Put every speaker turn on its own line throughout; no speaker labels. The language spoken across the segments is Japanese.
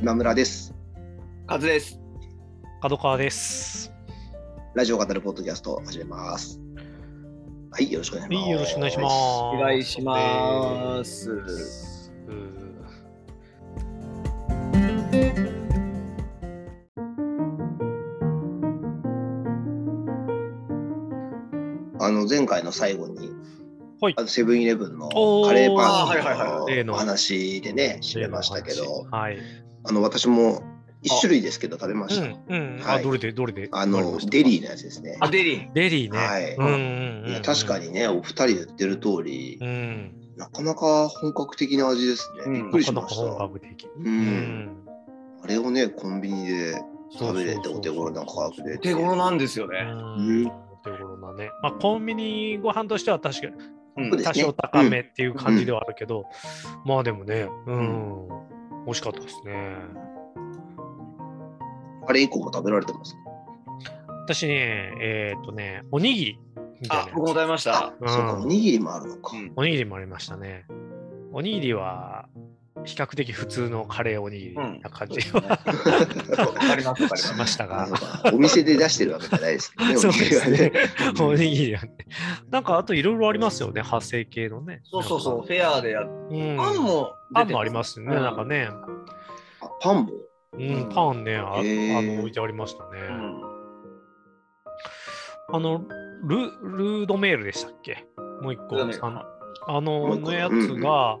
今村です。
カズです。
角川です。
ラジオ語るポッドキャストを始めます。はい、よろしくお願いします。
はい、よろしくお願いします。
お願いします
あの前回の最後に、
はい
あのセブンイレブンのカレー
あーはいはい
パ
例の
ンのお話でね、知れましたけど、
はい。
あの私も一種類ですけど食べました。
うん、うん。あ、
はい
どれで、どれで？
あのデリーのやつですね。
あ、デリー。
デリーね。
はい
うんうんうん。
いや確か。にね、お二人言ってる通り、
うん。
なかなか本格的な味ですね。
うん
びっくりし
なかなか
ました。
本格的。
う。
うんん。
あれをね、コンビニで食べれてお手頃な価格で。
手頃なんですよ
う
ね。
ん。お手頃なね。まあ、コンビニご飯としては確かに
うん
そうですね
多少高めっていう感じではあるけど、まあでもね、うん。美味しかったですね。
あれ以降も食べられてます？か
私ね、えっ、とね、おにぎりみたいな
あ僕も食べました
あ。、そうか、
うん
おにぎりもあるのか。
うん
おにぎりもありましたね。おにぎりは、比較的普通のカレーおにぎりな感じ
わかります、わかり
し
ま。
したが
お店で出してるわけじゃないですけどね、
そう
おにぎりは
ですね
ね。
おにぎりはね。なんか、あといろいろありますよね、派生系のね。
そうそうそう、フェアでやっ
うん。
パンも
パンもありますよね、
うん
なんかね。
あパンも？
うん、パンね、ああの置いてありましたね。
うん
あのル、ルードメールでしたっけ？もう一個。あののやつが、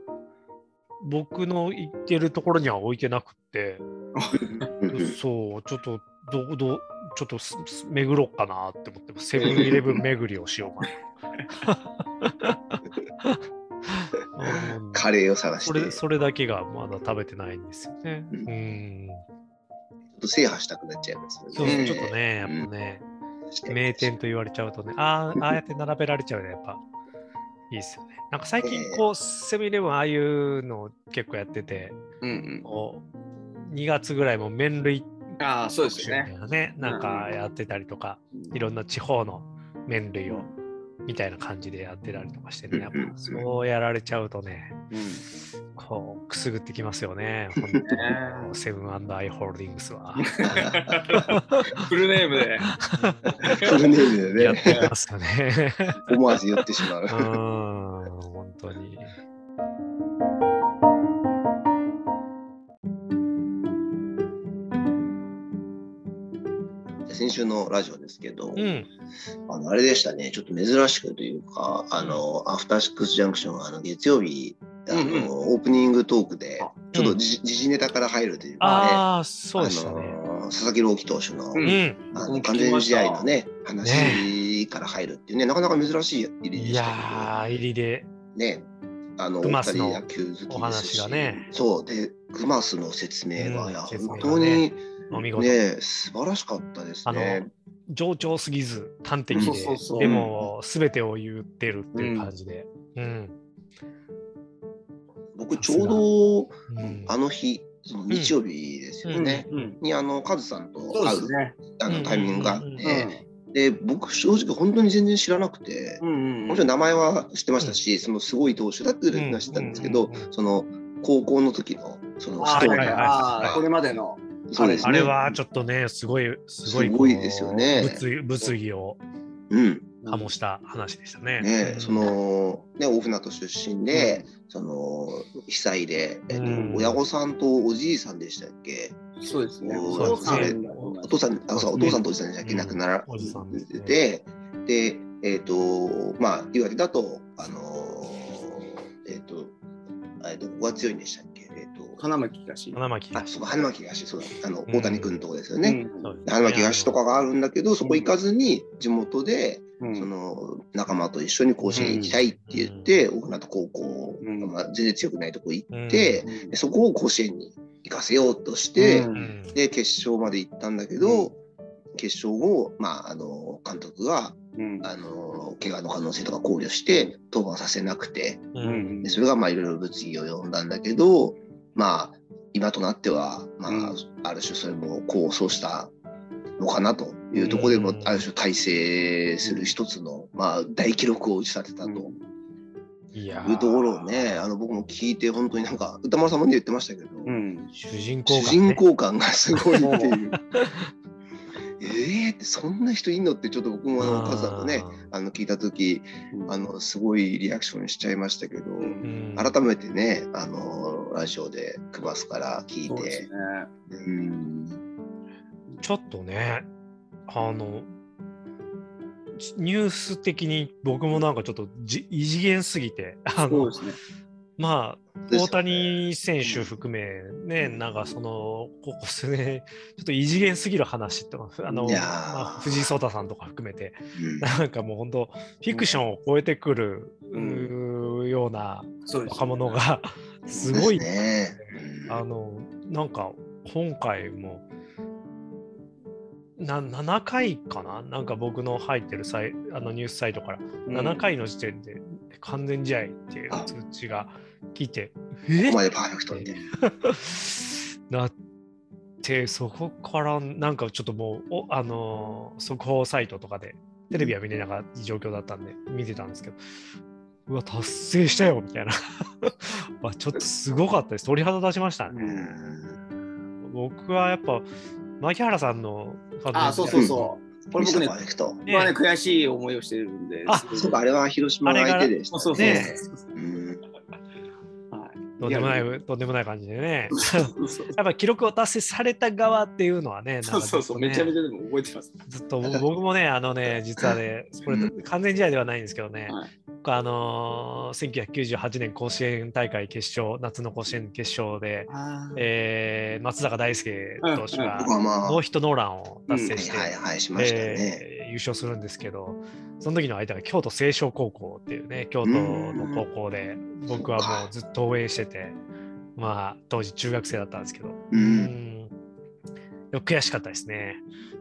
僕の行ってるところには置いてなくって、
うんうん
そう、ちょっと、どう、どう、ちょっと巡ろうかなって思って。セブンイレブン巡りをしようかな。うん
カレーを探して、
それ、それだけがまだ食べてないんですよね。
うん
うん。
ちょっと制覇したくなっちゃいますよね。
そう、ちょっとね、やっぱね、
確かに
名店と言われちゃうとね、ああ、ああやって並べられちゃうね、やっぱ。いいっすよね。なんか最近、こう、セブンイレブン、ああいうの結構やってて、
うん
こう、2月ぐらいも麺類
うん。ああ、そうですよね。
ね、なんかやってたりとか、いろんな地方の麺類を、みたいな感じでやってたりとかしてね、やっぱそうやられちゃうとね、
うん
こう、くすぐってきますよね、本当にセブンアイ・ホールディングスは。
フルネームで。
フルネームで
やっ
ね、
てますよね。
思わず言ってしまう
う。ーん、本当に。
先週のラジオですけど、
うん。
あのあれでしたね、ちょっと珍しくというか、あの、アフターシックスジャンクション、あの月曜日、あの
うんうん
オープニングトークで
あ、
ちょっと時時事ネタから入るというかね、
ああ、そうでしたね。
佐々木朗希投手の、
うん
うん。
あの完全試合のね、話から入るっていうね、なかなか珍しい入りで
い
したけど。
やー、入りで。
ね、あの、お二人野球好きですし、
ね
そう、で、グマスの説明が、
うん
いや、本当に。ね、素晴らしかったですね。
冗長すぎず、端的
そう
で
そうそう、
でも、すべてを言ってるっていう感じで。うん。
僕、ちょうど、
うん
あの日、その日曜日ですよね、
うん。
に、あの、カズさんと会う。あのタイミングがあって、
うん
で、僕、正直本当に全然知らなくて。もちろん名前は知ってましたし、そのすごい投手だっていうのは知ってたんですけど、その高校の時のそのストーリー
これまでの。
そうですね。
あれはちょっとね、すごい、すごい
すごいですよね
物議を
うん。
醸した話でしたね。
ね、
うん。
そ、の、ね、大船渡出身で、その、被災で、えっと
うん。
親御さんとおじいさんでしたっけ？
そうですね。
お
そうですね。
お父さん、あそうお父さんとおじさんでしたっけ、
うん
亡くなら
おじさんですね。
で、で、えっ、と、まあ、岩手だと、あのー、えっ、と、えっと、ここが強いんでしたっけ？えっ、と、
花巻東。
あ、
花巻東。
そうか、花巻東、そうだ、あの、
うん。
大谷君のとこですよね。
そうですね。
花巻東とかがあるんだけど、そこ行かずに、地元で、
うん。
その仲間と一緒に甲子園行きたいって言って、大船渡高校、
うん。
まあ、全然強くないとこ行って、そこを甲子園に行かせようとして、
うん。
うん
で決勝まで行ったんだけど、決勝後、まあ、あの監督が
うん。
あの怪我の可能性とか考慮して登板させなくて
う
うんん。
でそれがまあいろいろ物議を呼んだんだけどまあ今となっては、まあ
うん。
ある種それも功を奏したのかなというところでも、
うん。
ある種改正する一つの、まあ、大記録を打ち立てたと。
いや
いうところをねあの僕も聞いて本当になんか歌丸さんもね言ってましたけど、
うん。
主人公ね、
人公感がすごいっていう。えーってそんな人いんのってちょっと僕もあのカズさんとねあの聞いた時あのすごいリアクションしちゃいましたけど、
うん。
改めてねあのラジオでクバスから聞いて
そうですね。
うん
ちょっとね、あの、ニュース的に僕もなんかちょっとじ異次元すぎて、あの
ね。
まあ、大谷選手含め、ね、なんかその、ここ数年、ちょっと異次元すぎる話とか、あの、まあ、藤井聡太さんとか含めて、
うん。
なんかもう本当、フィクションを超えてくる、
うん。
ような若者。が、すごい、あの、なんか、今回も、な7回かな？なんか僕の入ってるサイあのニュースサイトから、7回の時点で完全試合っていう通知が来て、え？
ここまでパーフェクトって。
なって、そこからなんかちょっともう、おあのー速報サイトとかで、テレビは見れなかった状況だったんで、見てたんですけど、うわ、達成したよみたいな。まあちょっとすごかったです。鳥肌立ちました
う
ね。
ん
僕はやっぱ、牧原さんのファン
あ、そうそうそう。これ僕ね
パー、フェクト。
僕はね、悔しい思いをしてるんで。
あ
そうか、あれは広島の相手でした
そうそうそう。
ね
うん
はい
とんでもない、とんでもない感じでね。やっぱ記録を達成された側っていうのはね、
そうそうそう、めちゃめちゃでも覚えてます。
ずっと僕もね、あのね、実はね、これ完全試合ではないんですけどね、
はい。
僕あのー1998年甲子園大会決勝、夏の甲子園決勝で、えー松坂大輔投手がノーヒットノーランを達成して、優勝するんですけど、その時の相手が京都清少高校っていうね、京都の高校で、僕はもうずっと応援してて、まあ、当時中学生だったんですけど、
う。
うんん悔しかったですね。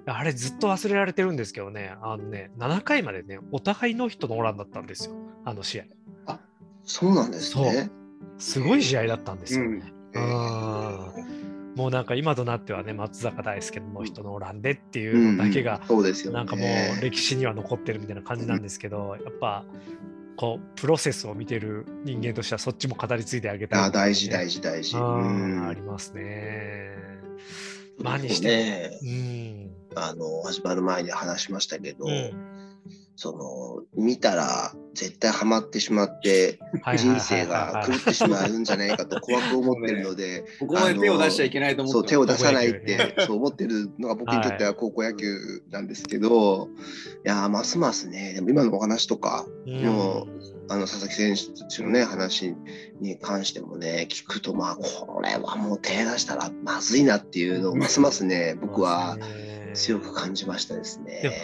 あれずっと忘れられてるんですけどね、あのね、7回までね、お互いノーヒットノーランだったんですよ、あの試合。
そうなんですね。
すごい試合だったんですよ。
うん
うんもうなんか今となってはね、松坂大輔のノーヒットノーランでっていうのだけが、
そうですよね。
なんかもう歴史には残ってるみたいな感じなんですけど、やっぱこうプロセスを見てる人間としてはそっちも語り継いであげたい、
あ大事大事大事。
うんありますね。まあにして
ね
うん。
あの始まる前に話しましたけど、
うん
その見たら絶対ハマってしまって
はいはいはいはい
人生が狂ってしまうんじゃないかと 怖く思ってるので、
ここまで手を出しちゃいけないと思って
そう手を出さないってそう思ってるのが僕にとっては高校野球なんですけど、い、やーますますねでも今のお話とか
うん。
もあの佐々木選手のね話に関してもね聞くとまあこれはもう手出したらまずいなっていうのをますますね僕は強く感じましたですね。
でも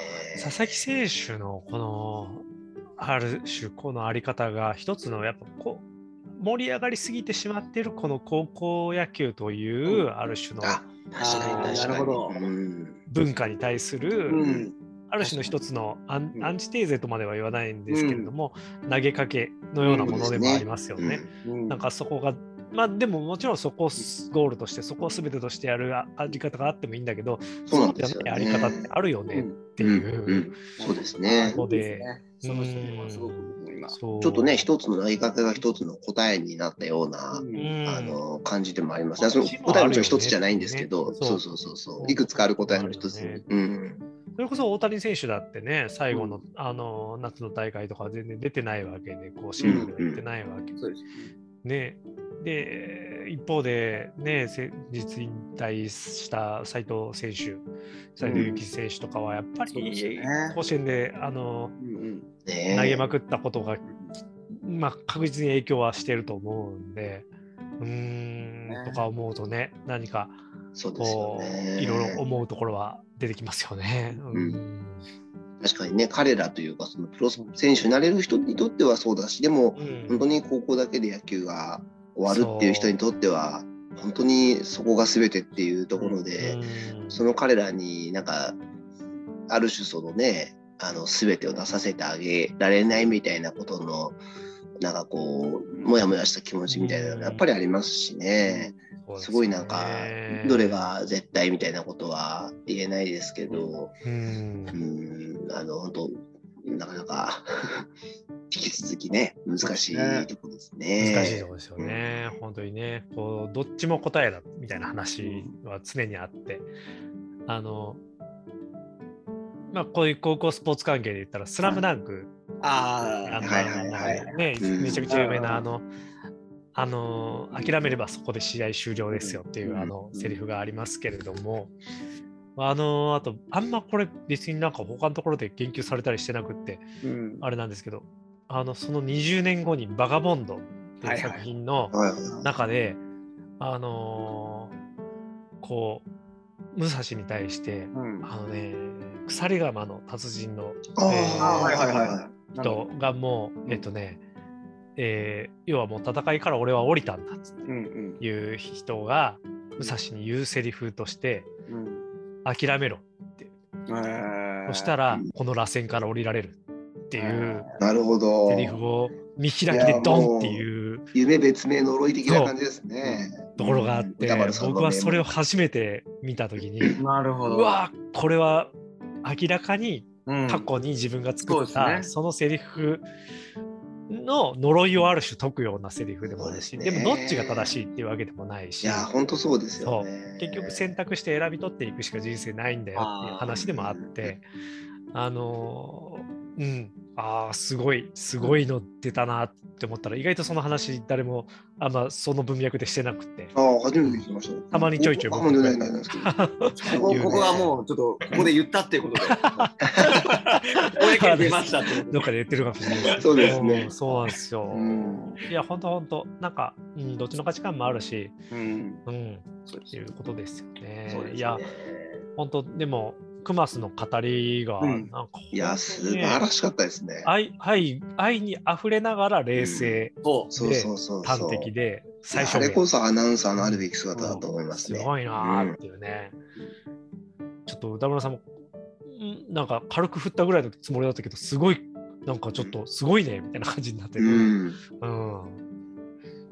佐々木選手のこのある種このあり方が一つのやっぱこう盛り上がりすぎてしまっているこの高校野球というある種の文化に対する
うん。
ある種の一つのアン
うん。
アンチテーゼとまでは言わないんですけれども投げかけのようなものでもありますよね。
うん。
なんかそこがまあでももちろんそこをゴールとしてそこを全てとしてやるああり方があってもいいんだけど
そうなんですよ
じゃないやり方ってあるよねっていうう。
んうんそうですね。
ので
その人はすごく思います。
ちょっとね、一つの投げ方が一つの答えになったような、
うん
あの感じでもありますね。その答えはもちろん一つじゃないんですけど、
ね
そうそうそうそう。いくつかある答えの一つ
そうね
に。うん。
それこそ大谷選手だってね、最後の,、あの夏の大会とかは全然出てないわけで、甲子園では出てないわけ
です。
ね。で、一方で、ね、せ実引退した斉藤選手、斉藤幸選手とかは、やっぱり
ね。
甲子園であの投げまくったことが、まあ、確実に影響はしてると思うんで、うーん、
ね。
とか思うとね、何かこう、
ね。
いろいろ思うところは出てきますよね。
うん。確かにね、彼らというか、そのプロ選手になれる人にとってはそうだし、でも、
うん。
本当に高校だけで野球が終わるっていう人にとっては、本当にそこが全てっていうところで、
う。ん。
その彼らになんか、ある種そのね、あの全てを出させてあげられないみたいなことの、なんかこう、もやもやした気持ちみたいなのがやっぱりありますしね、
す
すごいなんか
ね、
どれが絶対みたいなことは言えないですけど、
うん。
う、ん、あの、本当なかなか引き続きね、難しいところですね。
難しいところですよね。本当にね、こう、どっちも答えだみたいな話は常にあって、あの、まあ、こういう高校スポーツ関係で言ったら、スラムダンク、
ああ、
はいはいはい
ね、
うん
めちゃくちゃ有名な、あの、あの、諦めればそこで試合終了ですよっていう、
うん。
あの、セリフがありますけれども、あの、あと、あんまこれ別になんか他のところで言及されたりしてなくって、
うん。
あれなんですけど、あの、その20年後にバガボンドっていう作品の中で、あのーこう、武蔵に対して、
うん。
あのね、鎖鎌の達人の。人がもう、えっとね、えー要はもう戦いから俺は降りたんだっつって
うん
いう人が武蔵に言うセリフとして
うん。うん。
諦めろ
えー
そしたら
うん
この螺旋から降りられるっていう。
なるほど。
セ。リフを見開きでドンっていう。
夢別名呪い的な感じですね。
ところがあって、
歌丸さんの
僕はそれを
名
初めて見た時に
なるほど。
うわこれは明らかに
うん、
過去に自分が作
そうです
った
ね。
そのセリフの呪いをある種解くようなセリフでもあるし
そうでね。
ですもどっちが正しいっていうわけでもないし。
いや、本当そうですよね。
結局選択して選び取っていくしか人生ないんだよっていう話でもあって。あのーうんああすごいすごいの出たなって思ったら意外とその話誰もあんまその文脈でしてなくて。
ああ、初めて聞きました。
たまにちょいちょい。
僕もないないないですけど。
ここはもうちょっとここで言ったっていうことで。公に出ましたって
どっかで言ってるかもしれない
そうですね。
んそうなんですよ、
うん。
いやほんとほんとなんか、うん、どっちの価値観もあるし。
うん。
うん。
そう
いうことですよね。
ね。
いや本当でもクマスの語りが
うん
なんか、
いや、素晴らしかったですね。
愛愛愛に溢れながら冷静、
そう。
そうそうそうそう。
端的で
い
最初
やあれこそアナウンサーのあるべき姿だと思います
す
ね。
ごいなーっていうね、ちょっと歌村さんもんなんか軽く振ったぐらいのつもりだったけどすごいなんかちょっとすごいねみたいな感じになってる、
うん。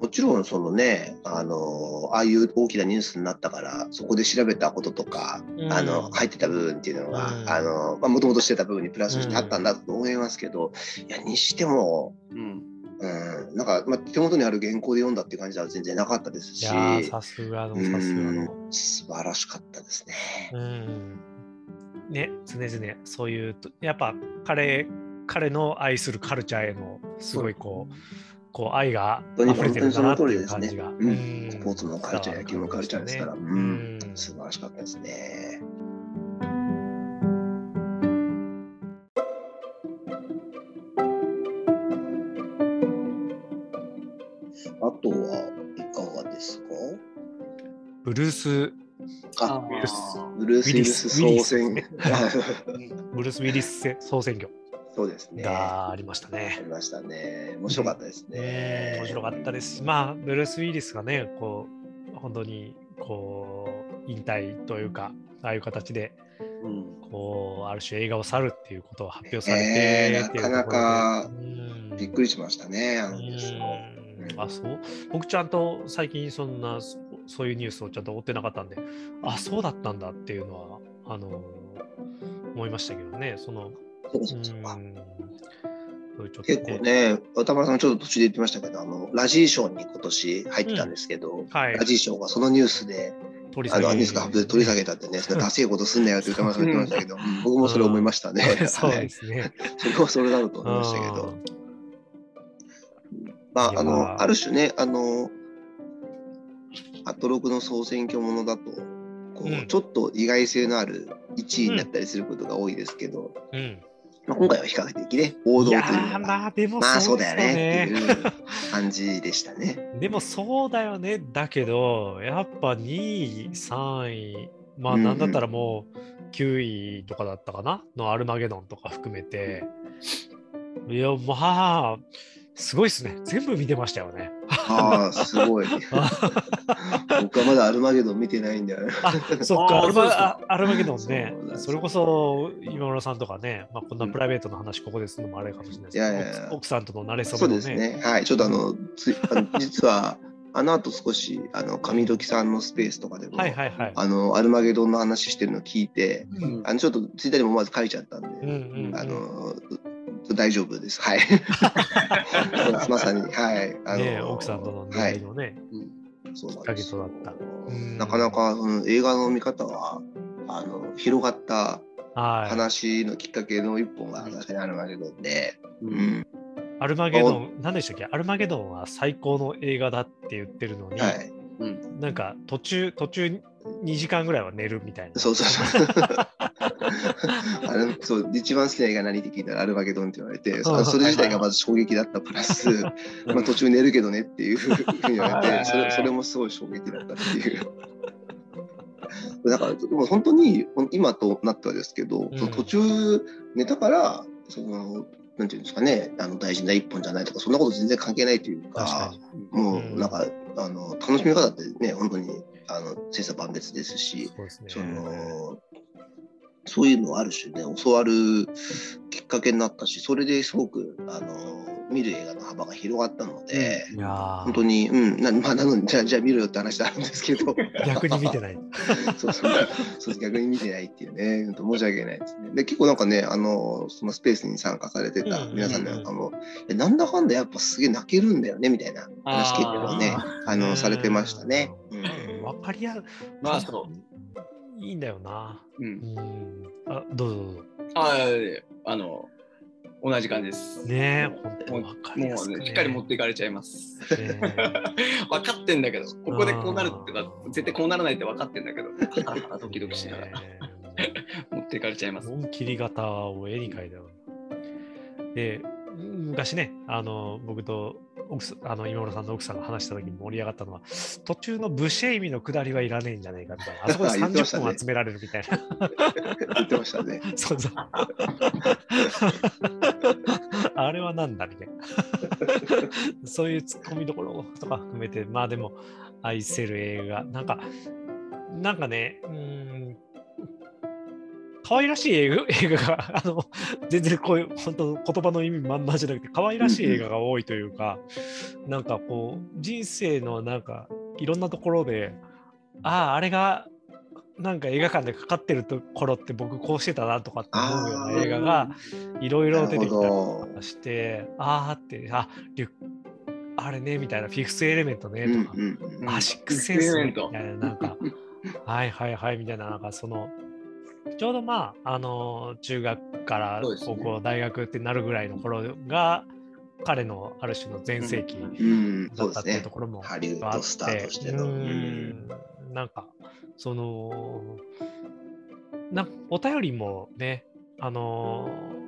うん
もちろんそのね、あのああいう大きなニュースになったから、そこで調べたこととか、
うん。
あの入ってた部分っていうのが、もともとしてた部分にプラスしてあったんだと思いますけど、いや、にしても、
うん。
うん、なんか、まあ、手元にある原稿で読んだって感じでは全然なかったです
い
し、
さすがの
う
さすがの。
ん素晴らしかったですね。
うん。ね常々そういうとやっぱ彼彼の愛するカルチャーへのすごいこうこう愛が
本当に
溢れてるんだなっていう感じが、
その通りですね。うん。スポーツのカルチャー野球のカルチャーですから。
ね
うん。
うん。
素晴らしかったですね。あとはいかがですか？
ブルース。
あブルース・ウィルス総選
ウィリ ブルース・ウィリス総選挙
そうですね。あ
がありましたね。
りましたね。面白かったです
ね
ね。
面白かったですし、まあ、ブルース・ウィリスがね、こう、本当に、こう、引退というか、ああいう形で、
うん。
こう、ある種映画を去るっていうことを発表されて、
えーなかなか
うん
びっくりしましたね、あのニュースも。
うんあそう？僕ちゃんと最近そんなそそういうニュースをちゃんと追ってなかったんであそうだったんだっていうのはあの思いましたけどねその
そうそうそう
うん。そういうちょっと
結構ね、渡村さんちょっと途中で言ってましたけど、あのラジー賞に今年入ってたんですけど、
はい。
ラジー賞がそのニュースで、
取り下げ。
あのニュースが取り下げたってね、ダセいことすんなよって歌丸さん言ってましたけど、うん。僕もそれ思いましたね。
そう
はい
ですね。
それはそれだろうと思いましたけど、まあ、あの、ある種ね、あの、アトロクの総選挙ものだと、こ
うん。
う、ちょっと意外性のある1位になったりすることが多いですけど、
うん、
まあ、今回は比較的ね、王道というか、
まあでも
まあそうだよねっていう感じでしたね。
でもそうだよね。だけど、やっぱ2位、3位、まあなんだったらもう9位とかだったかな？のアルマゲドンとか含めて。いや、まあ、すごいですね。全部見てましたよね。
ああ、すごい。僕はまだアルマゲドン見てないんだよね。
あ、そっか、アルマアルマゲドンね
そ
それこそ今村さんとかね、まあ、こんなプライベートの話ここでするのもあれかもしれないですけど、
いやいやいや
奥奥さんとの慣れそ
そう
めのね。
ですね。はい。ちょっとあの、つあの 実は、あの後少し、あの、上時さんのスペースとかでも、
はいはいはい。
あの、アルマゲドンの話してるの聞いて、
うん
あの、ちょっとツイッターにもまず書いちゃったんで、
うんうんうん
あの、大丈夫です。はい。まさに、はい。あ
ね奥さんとの出会いのね、
そうなん
きっかけ
ですよ
となったうん
なかなか、うん、映画の見方はあの広がった
はい。
話のきっかけの一本が確かにアルマゲドンで、
う
うんん
アルマゲドン、何でしたっけ？アルマゲドンは最高の映画だって言ってるのに、
はい、
うん
なんか途中、途中2時間ぐらいは寝るみたいな。
そうそうそう。あのそう一番好きな映画何って聞いたらアルマゲドンって言われて、そ それ自体がまず衝撃だったプラス、まあ途中寝るけどねっていうふうに言われて、それそれもすごい衝撃だったっていう。だから、でも本当に今となってはですけど、
うん
その途中寝たから、その、なんていうんですかね、あの大事な一本じゃないとか、そんなこと全然関係ないという
確
か。も
うん
うなんか、あの楽しみ方ってね、本当にあの千差万別ですし、
そね。
そのそういうのをある種ね教わるきっかけになったしそれですごくあの見る映画の幅が広がったので、
いやー。
本当にうん。な,、まあ、なのにじゃあじゃあ見ろよって話あるんですけど。
逆に見てない。
そうそうそう逆に見てないっていうね。本当申し訳ないですね。で結構なんかねあのそのスペースに参加されてた皆さんなんかも、えなんだかんだやっぱすげえ泣けるんだよねみたいな話結構ねあのされてましたね。うん。
わかりや
まあそ
いいんだよな。
う。う。
うんん。あ、どうぞどうぞ。
ああ、あの、同じ感じです。
ねえ、本当
もう
ね。
もうね、しっかり持っていかれちゃいます。
ね
分かってんだけど、ここでこうなるってか、絶対こうならないって分かってんだけど、ハラハラドキドキしながら
ね
持っていかれちゃいます。
本切り型を絵に描いたよ。で、昔ね、あの僕と奥さんあの今村さんの奥さんが話した時に盛り上がったのは、途中のブシェイミの下りはいらねえんじゃねえかみたいな、あそこで30
言ってましたね
分集められるみたいな。
言ってましたね。
そうそう。あれはなんだみたいな。そういうツッコミどころとか含めて、まあでも愛せる映画。なんか、なんかね、うーん、可愛らしい映画 映画が、あの、全然こういう、本当言葉の意味まんまじゃなくて、可愛らしい映画が多いというか、なんかこう、人生のなんか、いろんなところで、ああ、あれが、なんか映画館でかかってるところって僕こうしてたなとかって思うような映画がいろいろ出てきたりとかして、ああって、あ、リュあれねみたいな、フィフスエレメントねとか、
うんうん
あ、シックスセンスねみたいな、なんか、はいはいはいみたいな、なんかその、ちょうどまあ、あの、中学から高校、大学ってなるぐらいの頃が、彼のある種の全盛期
うん、
だったっていうと。ころも
ハリウッ
あっ
ドスターとしての。
う
うん。
んなんかそのなお便りもねあのー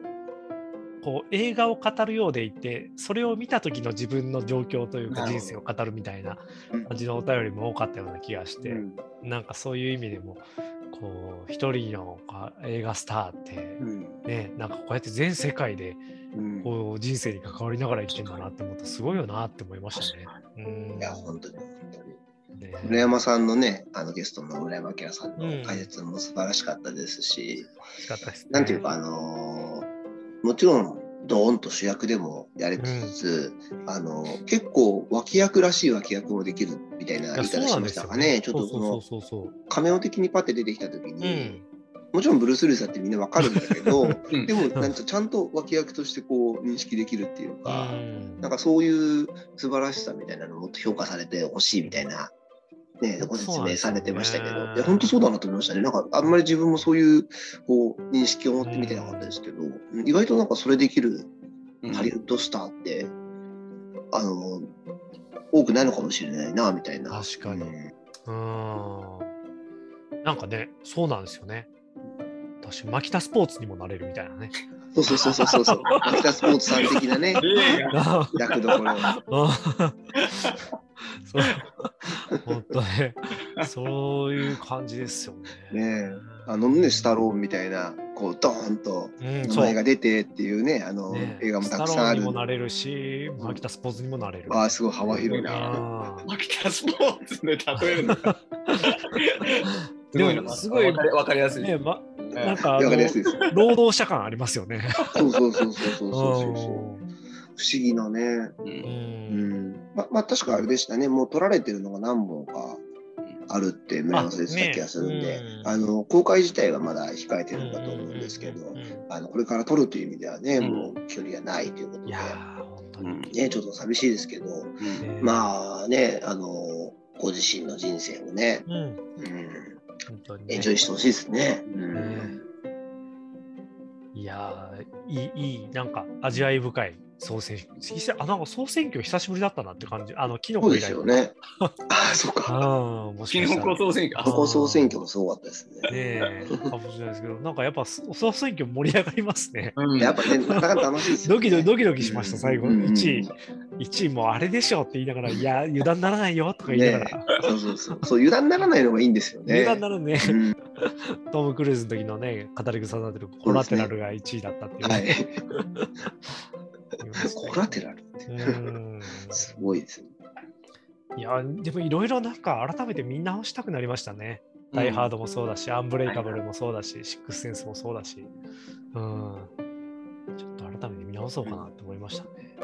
こう映画を語るようでいてそれを見た時の自分の状況というか人生を語るみたいな
うん。
感じのお便りも多かったような気がして、
うん。
なんかそういう意味でもこう一人のか映画スターって
うん。
ねなんかこうやって全世界で
うん。
こう人生に関わりながら生きてんだなって思ったらすごいよなって思いましたね。うん。
いや、本当に、本当に。
ね。
村山さんのね、あのゲストの村山明さん
うん
の解説も素晴らしかったですし、
楽しかったですね。
なんていうか、あのーもちろん、ドーンと主役でもやりつつ、あの結構脇役らしい脇役もできるみたいな言い方しましたかね。ちょっとその
そうそうそう
カメオ的にパッて出てきた時
そう。
に、もちろんブルース・リーさんってみんなわかるんだけど、
うん
でもなんかちゃんと脇役としてこう認識できるっていう
う
か、
ん。
なんかそういう素晴らしさみたいなのをもっと評価されてほしいみたいな、ね、ご説明されてましたけど、
ね
いや本当そうだなと思いましたね。なんかあんまり自分もそういうこう認識を持って見てなかったですけど、意外となんかそれできるハリウッドスターって、あの多くないのかもしれないなみたいな。
確かに
うん
うん。なんかね、そうなんですよね。私、マキタスポーツにもなれるみたいなね。
そうそうそうそうそうそう。マキタスポーツさん的なね、
あ
役どころ。
そう本当ね、そういう感じですよね。
ねえあのね、スタローンみたいな、こう、ドーンと
うん、
名
そう
前が出てっていうね、あの、
ね
映画もたく
ス
さんある
タローンにも。なれるし、マキタスポーツにもなれる。
ああ、すごい幅広いな。
マキタスポーツで例えるの？か。すごいな。
でも すごい
わかりわかりやすい。
ねま、なんかあ
わかり
の
やすいです。
労働者感ありますよね。
そうそうそうそうそうそうそう。不
う
思議なね。
うん
ん
うん。ままあ確かあれでしたね。もう撮られてるのが何本かあるって村山さん言た気がするんで、
あねうん
あの公開自体はまだ控えてるんだと思うんですけど、あのこれから撮るという意味ではね、
うん
もう距離がないということで
いや、ー、本当に。
ね、ちょっと寂しいですけど、
うん
ね
まあね、あのご自身の人生をね、
うん、
うん、
本当に、ね。
エンジョイしてほしいですね。うん
ねいやー、いい、いい、なんか味わい深い総選挙。あ、なんか総選挙久しぶりだったなって感じ。あの、キノ
そうで
コ以来。
すよね。ああ、そう
あ
か。
あ、もし
キノ。コ総選挙。
ここ総選挙もすごかったですね。
ねえ、かもしれないですけど、なんかやっぱそ総選挙盛り上がりますね。
うん
やっぱね、なかなか楽しいですよ、ね。
ドキドキドキドキしました、最後。
うんうん
1位。1位もうあれでしょって言いながら、いや、油断ならないよとか言いながら、
そうそうそう。そう、油断ならないのがいいんですよね。
油断ならね、
うん
トム・クルーズの時のね、語り草になってるコラテラルが1位だったっていう、
はい。コラテラルって
うん
すごいですね。
いや、でもいろいろなんか改めて見直したくなりましたね。ダイ・ハードもそうだし、アンブレイカブルもそうだし、シックスセンスもそうだし、うん。ちょっと改めて見直そうかなって思いましたね。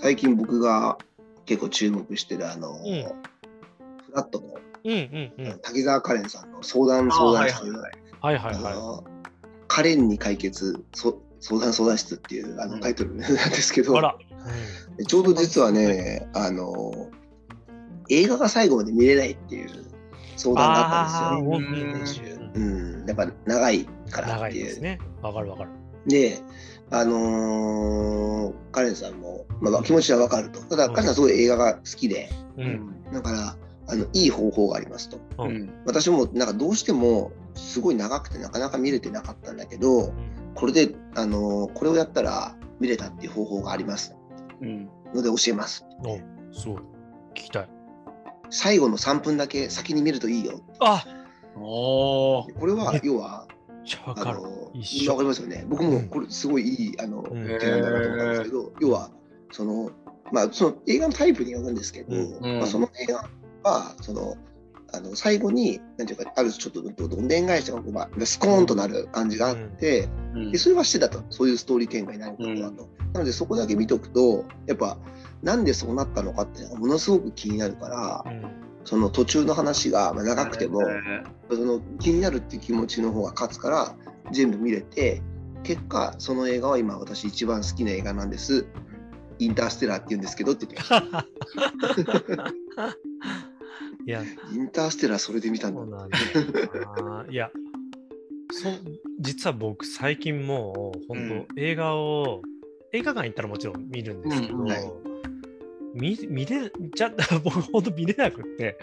最近僕が結構注目してるあの、
ん
フラットの
うんうんうん。
滝沢カレンさんの相談相談室、
あはいはい
はい
カレンに解決そ相談相談室っていうあ
うん
のタイトル なんですけ
い。
ど、
あら。
ちょうど実はね、あの映画が最後まで見れないっていう相談があったんですよ。
あーうん
やっぱ長いから
長
っていう。
いですね。わかるわかる。
で、あのーカレンさんも、まあ、気持ちはわかると。ただ、
うん
カレンさんすごい映画が好きで、
う。
うんん
だから、あのいい方法がありますと。
う
うんん
私もなんかどうしてもすごい長くてなかなか見れてなかったんだけど、これで、あのーこれをやったら見れたっていう方法があります
うん
ので教えます。
おすごい。聞きたい。
最後の3分だけ先に見るといいよ。
あ
これは要は、
わかる。
わかりますよね。僕もこれすごいいいあの、
うん
提案だなと思ったんですけど、要はそのまあその映画のタイプによるんですけど、
うん
まあ、その映画はそのあの最後になんていうかあるちょっとどどんでん返しがまあ、スコーンとなる感じがあって、
うん。
でそれはしてたと。そういうストーリー展開になることだと、なのでそこだけ見とくとやっぱなんでそうなったのかっていうのがものすごく気になるから、
うん。
その途中の話がまあ長くても、
え
その気になるっていう気持ちの方が勝つから全部見れて結果その映画は今私一番好きな映画なんです。インターステラーって言うんですけどって言って
いや、
インターステラーそれで見たんだ。
そうなんだ。いや、そう実は僕、最近もう、本当、
うん
映画を、映画館行ったらもちろん見るんですけど、
うんうん
はい。
見見れじゃ 僕、本当見れなくって、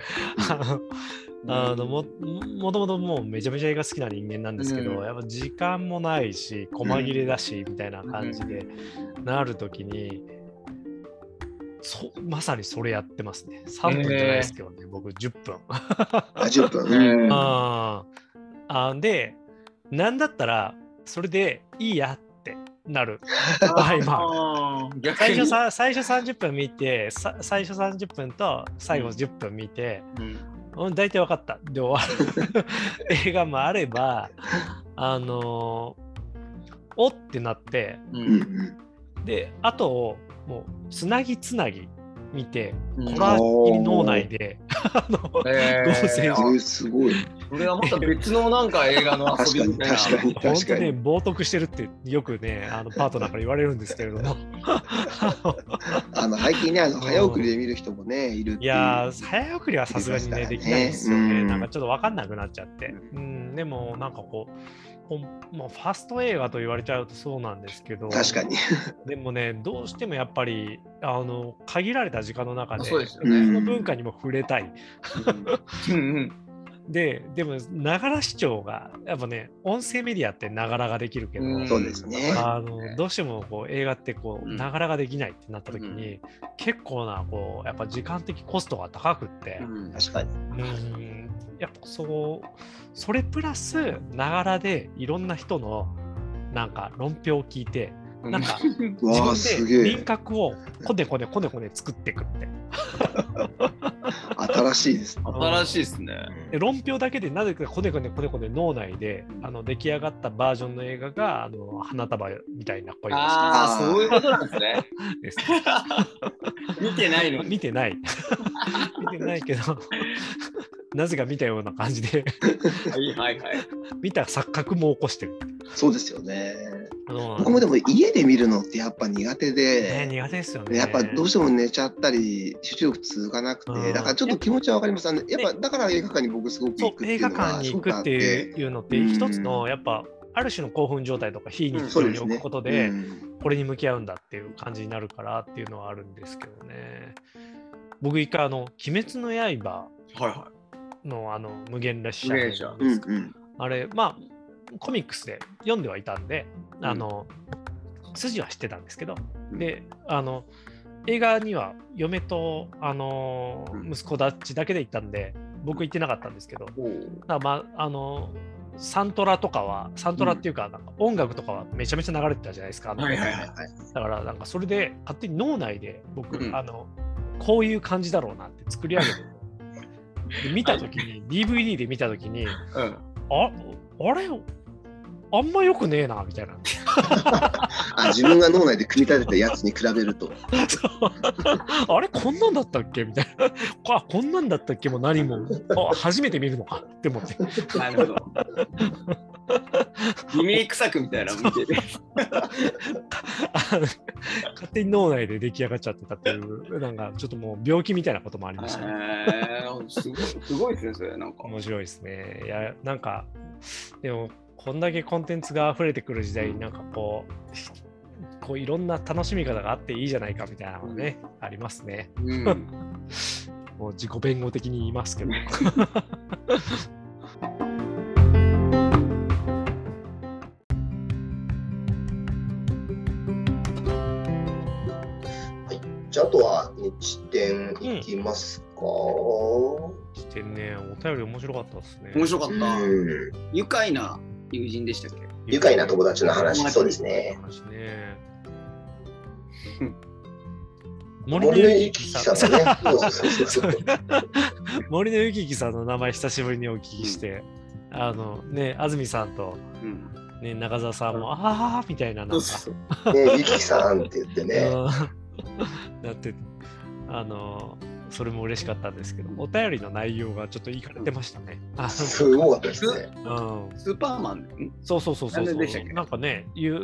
あのももともともうめちゃめちゃ映画好きな人間なんですけど、
うん。
やっぱ時間もないし、細切れだし、みたいな感じで、なるときに、そまさにそれやってますね。3分じゃないですけどね、僕10分。
あ10分、
うん。
あー。あで、なんだったら、それでいいやってなる。場合もあ最初さ最初30分見てさ、最初30分と最後10分見て、
うん。
うん、大体分かった。で終わる。映画もあれば、あのーおってなって、
う
うんん。
で、あとをもうつなぎつなぎ見て、
うん。
これは脳内で、あの、
えー。
すごい。
これはまた別のなんか映画の遊びみたいな。
確かに
本当ね、
確かに
冒涜してるってよくね、あのパートナーから言われるんですけれども。
あの最近ねあの早送りで見る人もねいるい
やー、早送りはさすがにね、できないですよね。
うん。
なんかちょっと分かんなくなっちゃって。うん、でも、なんかこう、まあ、ファスト映画と言われちゃうとそうなんですけど、
確かに。
でもね、どうしてもやっぱり、あの限られた時間の中で、
そうですよ
そ
ね。
の文化にも触れたい。
うん。うん
で、でも、ながら視聴が、やっぱね、音声メディアってながらができるけど、
うん。
そうですね。
あのどうしてもこう映画ってこう
うん。
ながらができないってなった時に、結構なこうやっぱ時間的コストが高くって、
うん。
確かに。
うんやっぱそうそれプラスながらでいろんな人のなんか論評を聞いてなんか自分で輪。郭をこねこねこねこね作っていくって。
新しいですね。
新しいですね。
で論評だけでなぜかこねこねこねこね脳内であの出来上がったバージョンの映画があの花束みたいな声をして
ああ、そういうことなんですね。
です。
見てないのに。
見てない。見てないけど、なぜか見たような感じで、
はいはいはい。
見た錯覚も起こしてる。
そうですよね。僕もでも家で見るのってやっぱ苦手
ね、
で、
苦手ですよね。
やっぱどうしても寝ちゃったり、集中力続かなく
うん
て、だからちょっと気持ちはわかります。やっぱだから映画館に僕すごく行くってい
映画
うのが
館に行くっていうのって、
うん
一つのやっぱ、ある種の興奮状態とか非日
うん
常に。置くことで、
うん
これに向き合うんだっていう感じになるからっていうのはあるんですけどね。僕一回、あの、鬼滅の刃
はいは
のあの無限列車
無限列車。
うんうん。
あれ、まあ、コミックスで読んではいたんで、
うん。
あの、筋は知ってたんですけど、
うん。
で、あの、映画には嫁と、あの
うん。
息子たちだけで行ったんで、僕行ってなかったんですけど、だまあ、あの、サントラとかは、サントラっていうか、なんか音楽とかはめちゃめちゃ流れてたじゃないですか。
はいはいはい
はい。
だから、なんかそれで勝手に脳内で僕、
うん。
あの、こういう感じだろうなって作り上げて見たときに、DVD で見たときに、
うん。
ああれ？あんまよくねえなみたいな。
あ自分が脳内で組み立てたやつに比べると。
あれこんなんだったっけ？みたいな。あこんなんだったっけも何もあ初めて見るのかって思って。
なるほど。リメイク作みたいなの見てて。
あの勝手に脳内で出来上がっちゃってたっていう、なんかちょっともう病気みたいなこともありましたね。
えー、すごい、すごいですね、それ。なんか。
面白いですね。いや、なんか、でも、こんだけコンテンツが溢れてくる時代になんかこう、こういろんな楽しみ方があっていいじゃないかみたいなのがね、ありますね。
うん。
もう自己弁護的に言いますけど。
じゃあ、あとは日展いきますか。
してね、お便り面白かったですね。
面白かった。
うん
愉快な友人でしたっけ？
愉快な友達の話、そうですね。
森
森のゆ
き
き
さん。森のゆききさんの名前久しぶりにお聞きして、あのね、安住さんと、
うん。
ね、中澤さんも、ああみたいな、なんか、
ね、ゆきさんって言ってね。
う んなっててあの、それも嬉しかったんですけど、お便りの内容がちょっすかれてましたね。あ
すごかったですね。
のうん、
スーパーマン？ん
そうそうそうそう
なん
かね、友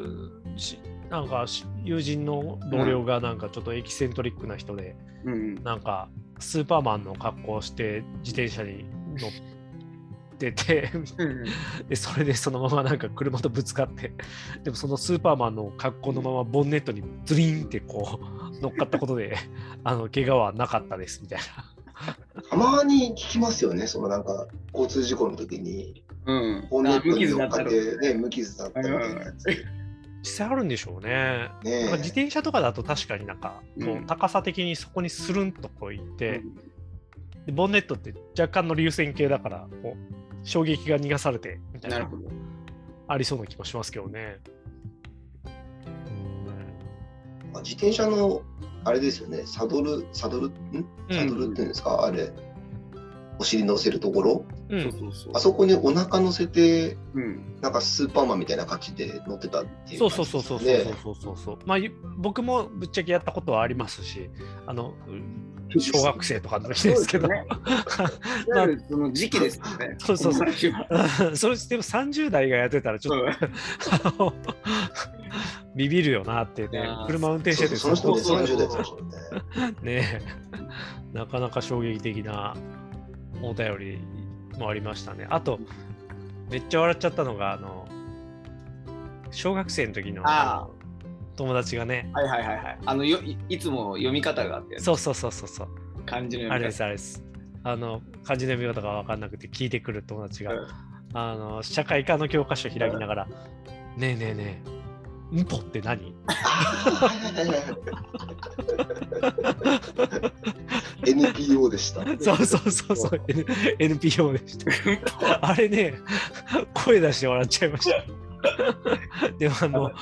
しなんかし友人の同僚がなんかちょっとエキセントリックな人で、
うん。
なんかスーパーマンの格好をして自転車に乗っててでそれでそのままなんか車とぶつかってでもそのスーパーマンの格好のままボンネットにズリーンってこう乗っかったことで あの怪我はなかったですみたいな。
たまに聞きますよね、そのなんか交通事故の時に、
うん。
ボンネット
無傷
に乗っかっ
だったろ。
て、ね、無傷だったみたいなやつ。
実際あるんでしょうね。
ね
自転車とかだと確かになんかこ
うん。
う高さ的にそこにスルンとこういって、でボンネットって若干の流線形だからこう衝撃が逃がされてみたいな
なるほど。
ありそうな気もしますけどね。
あ自転車のあれですよね、サドル、サドル、ん？サドルっていうんですか、あれ、お尻乗せるところ、
うん
そうそうそう。
あそこにお腹乗せて、
うん。
なんかスーパーマンみたいな感じで乗ってたっていう
そう
感
そうそうそうそうそうそうそう。まあゆ僕もぶっちゃけやったことはありますし、あのう小学生とかの時ですけど、
そういわゆるその時期ですよね。
そうそうそう。それでも30代がやってたらちょっと、ビビるよなってね。車運転してて
その人で。
そうそう
30代ですもんね。
ね。なかなか衝撃的なお便りもありましたね。あと、めっちゃ笑っちゃったのが、あの、小学生の時の
あ
あの友達がね、
はいはいはいはい。あのよいいつも読み方があって、
そうそうそうそうそう、
漢字の
あれで
読み方。
すあれです。あの、漢字の読み方が分かんなくて聞いてくる友達が、
うん
あの、社会科の教科書開きながら、ねえねえねえ、んぽって何
？NPO でした。
そうそうそうそう、N- NPO でした。あれね、声出して笑っちゃいました。でもあの、ね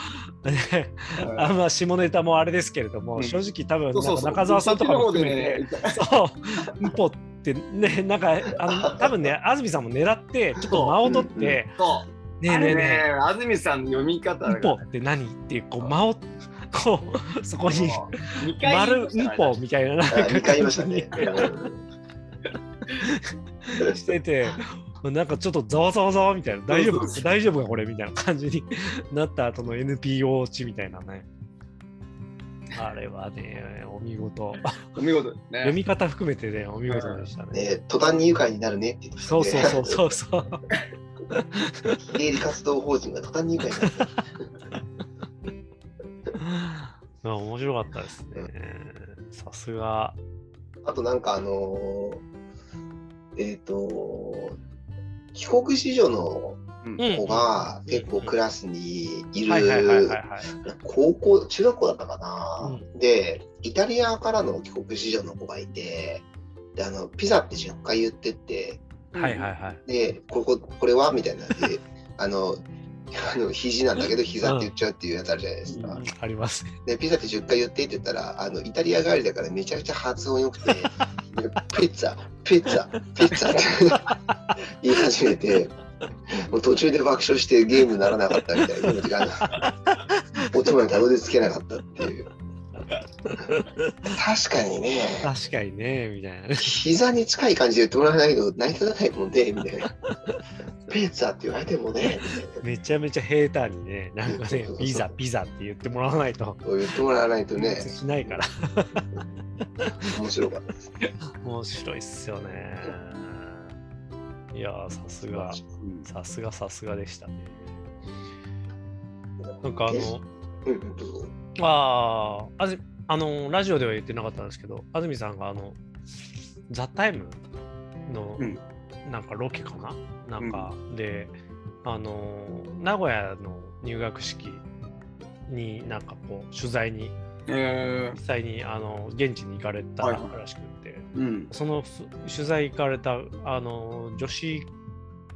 あまあ下ネタもあれですけれども、
うん。
正直多分中澤さんとかも含めて、
そ
う、ンポってね、なんか、あの 多分ね、安住さんも狙って、ちょっと間を取って、
そう。
ねえねえね
え。安住さんの読み方
え、
が。
ンポって何っていう、こう、間を、こう、そこに、丸
ましたね。
ンポみたいな、なんか
あ2回言いましたね。
してて、なんかちょっとざわざわざわみたいな、大丈夫？大丈夫かこれみたいな感じになった後の NPO 値みたいなね。あれはね、お見事。
お見事ね。
読み方含めてね、お見事でしたね。
ね、途端に愉快になるねって言って
そうそうそうそうそう。
う。営利活動法人が途端に愉快になる。
まあ面白かったですね。さすが。
あとなんかあのーえっ、と、帰国子女の
うん。
子が結構クラスにいる。高校、中学校だったかな、
う
で、イタリアからの帰国子女の子がいて、で、あの、ピザって10回言ってって、
はいはいはい。
で、ここ、これは？みたいな。んで、あの、あの肘なんだけど膝って言っちゃうっていうやつあるじゃないですか。
ありますね。
で、ピザって10回言ってって言ったら、あの、イタリア帰りだからめちゃくちゃ発音良くて、ピッツァ、ピッツァ、ピッツァって言い始めて、もう途中で爆笑してゲームにならなかったみたいな時間音までたどり着けなかったっていう。確かにね、
確かにね、みたいなね。
膝に近い感じで言ってもらわないと成り立たないもんね、みたいな。ピッツァって言われてもね。
めちゃめちゃヘーターにね、なんかね、ピザ、ピザって言ってもらわないと、
言ってもらわないとね、
しないから。
面白かったです。
面白いっすよね。いやー、さすが、
うん
さすがさすがでしたね。なんかあの。ああ、あの、ラジオでは言ってなかったんですけど、安住さんがあの、ザ・タイムの、
うん
なんかロケかな？なんか、で、あの、名古屋の入学式になんかこう、取材に、
え
実際にあの現地に行かれた
はいはい。
らしくて、
ーうん。
そのふ取材行かれたあの女子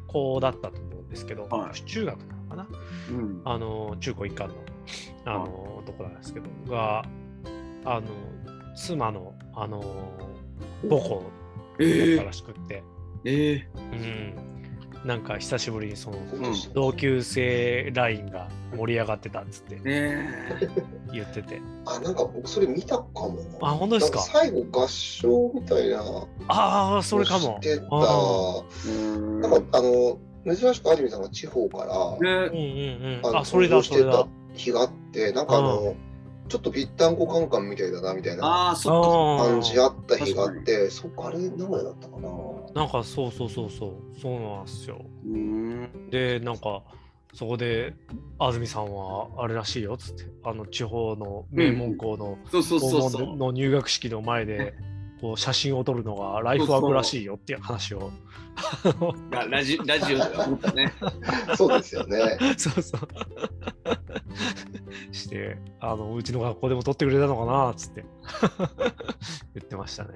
校だったと思うんですけど、
はい。
中学なのかな？
うん。
あの中高一貫のあの、ところなんですけどがあの妻のあの母校だったらしくって、
え
うん、なんか久しぶりにその同級生ラインが盛り上がってたっつって。
ー、え。
言ってて。
あ、なんか僕それ見たかも。な。
あ本当ですか？
最後合唱みたいな。
ああそれかも。
してた。なんかあの、珍しく安住さんが地方から、
うん
ね
うんうん。
あ
それだそれだ。
た日があって、なんかあの、ちょっとぴったんこカンカンみたいだなみたいな感じあった日があって、そっか、あれ、名古屋だったかな。
なんかそうそうそうそうそうなんですよ
うん。
でなんかそこで安住さんはあれらしいよっつってあの地方の名門校の
そうそうそう
校
そう。
門の入学式の前でこう写真を撮るのがライフワークらしいよっていう話を
ラ ラジラジオでは思ったね。
そうですよね。
そうそうしてあのうちの学校でも撮ってくれたのかなっつって言ってましたね。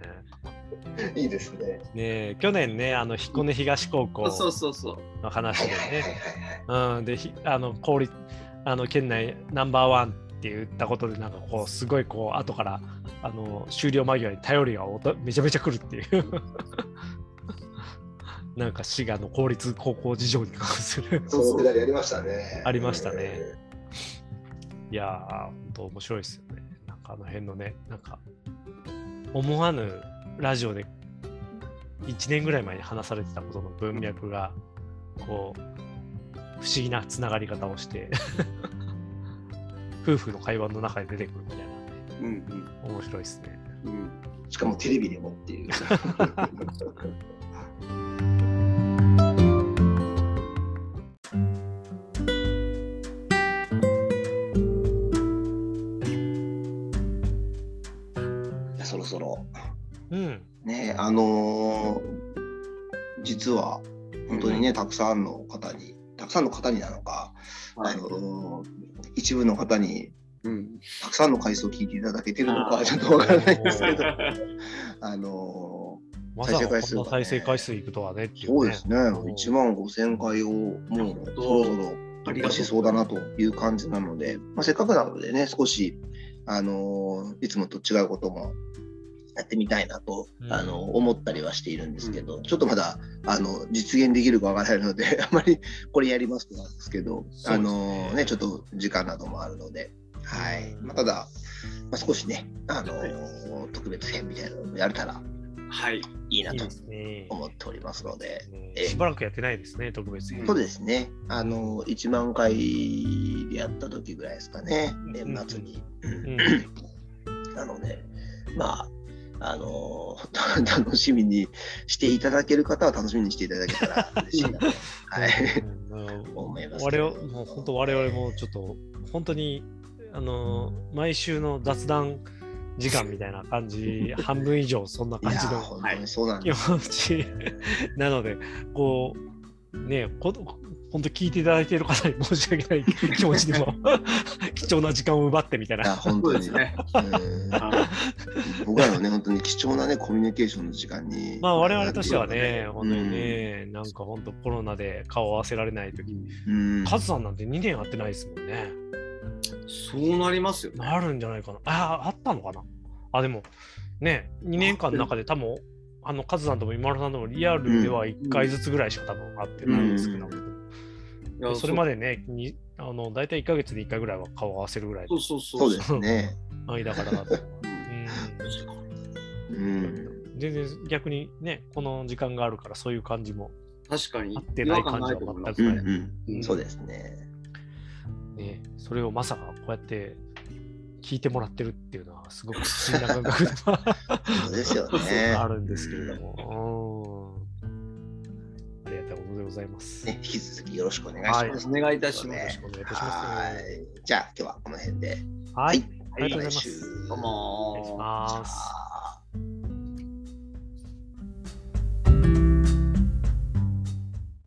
いいですね。
ねえ去年ねあの彦根東高校
そうそうそう。
の話でねでひあの公立あの県内ナンバーワンって言ったことでなんかこうすごいこう後からあの終了間際に頼りがおとめちゃめちゃ来るっていう なんか滋賀の公立高校事情に関する
そのくだりありましたね。
ありましたねいやー本当面白いですよねなんかあの辺のねなんか思わぬラジオで1年ぐらい前に話されてたことの文脈がこう不思議なつながり方をして 夫婦の会話の中で出てくるみたいな
うん
面白いですね。
うんうん。
しかもテレビでもっていう。
うん。
ねあのー実は本当にねたくさんの方にたくさんの方になのか、
はい。
あのー一部の方に
うん。
たくさんの回数を聞いていただけてるのかちょっとわからないんですけど、あの
まさかこん
再生回数
再生回数いくとはねっていうね。
ーそうですね、
ん。
1万5000回をもう。そろそろ突破しそうだなという感じなので、まあ、せっかくなのでね、少し、あのーいつもと違うこともやってみたいなと、
うん
あの思ったりはしているんですけど、ちょっとまだあの実現できるかわからないので、あまりこれやりますとなんですけど、
ね
あのね、ちょっと時間などもあるので、はいまあ、ただ、まあ、少しね、あのー特別編みたいなのをやれたら
はい。
いいないと。思っておりますので、
ね
ええ
しばらくやってないですね、特別編。
そうですね。あの、1万回でやった時ぐらいですかね、
ん
年末に。うん
うん
なので、まあ、あの 楽しみにしていただける方は楽しみにしていただけたら嬉しいなと、はい、
うん。
思いますけ
我
ど。
々もう本当我々もちょっと本当にあの毎週の雑談時間みたいな感じ半分以上そんない感
や
じの
本当にそうなん
気。持ち。なのでこうねこ本当聞いていただいている方に申し訳ない気持ちでも 貴重な時間を奪ってみたい
いや、
な。
本当
ですね。
僕らのね、本当に貴重なね、コミュニケーションの時間に。
まあ我々としてはね、
うん
本当にね、なんか本当コロナで顔を合わせられない時に、
うん。
カズさんなんて2年会ってないですもんね。
そうなりますよね。
なるんじゃないかな。ああ、あったのかな？あ、でも、ね、2年間の中で多分、あの、カズさんとも今村さんともリアルでは1回ずつぐらいしか多分会ってないんですけど、
いや
それまでね、にあの大体1ヶ月で1回ぐらいは顔を合わせるぐらいの
そうそうそう。
そうですね。
間柄だと。
うん。
うん、全然逆にね、この時間があるからそういう感じも、
確かに。
合ってない感じは全く
うん
ない。
うん。そうですね。
ね、それをまさかこうやって聞いてもらってるっていうのはすごく不思議な感覚で
すよね。
あるんですけれども。うんありがとうございます。
ね、引き続きよろしくお願いします。
お願いいたしま
ね
す。
よろしくお願いいたします。
はい。じゃあ今日はこの辺で。
はい。
また
ありがとうございます
どうも
お願いし
ー
ます。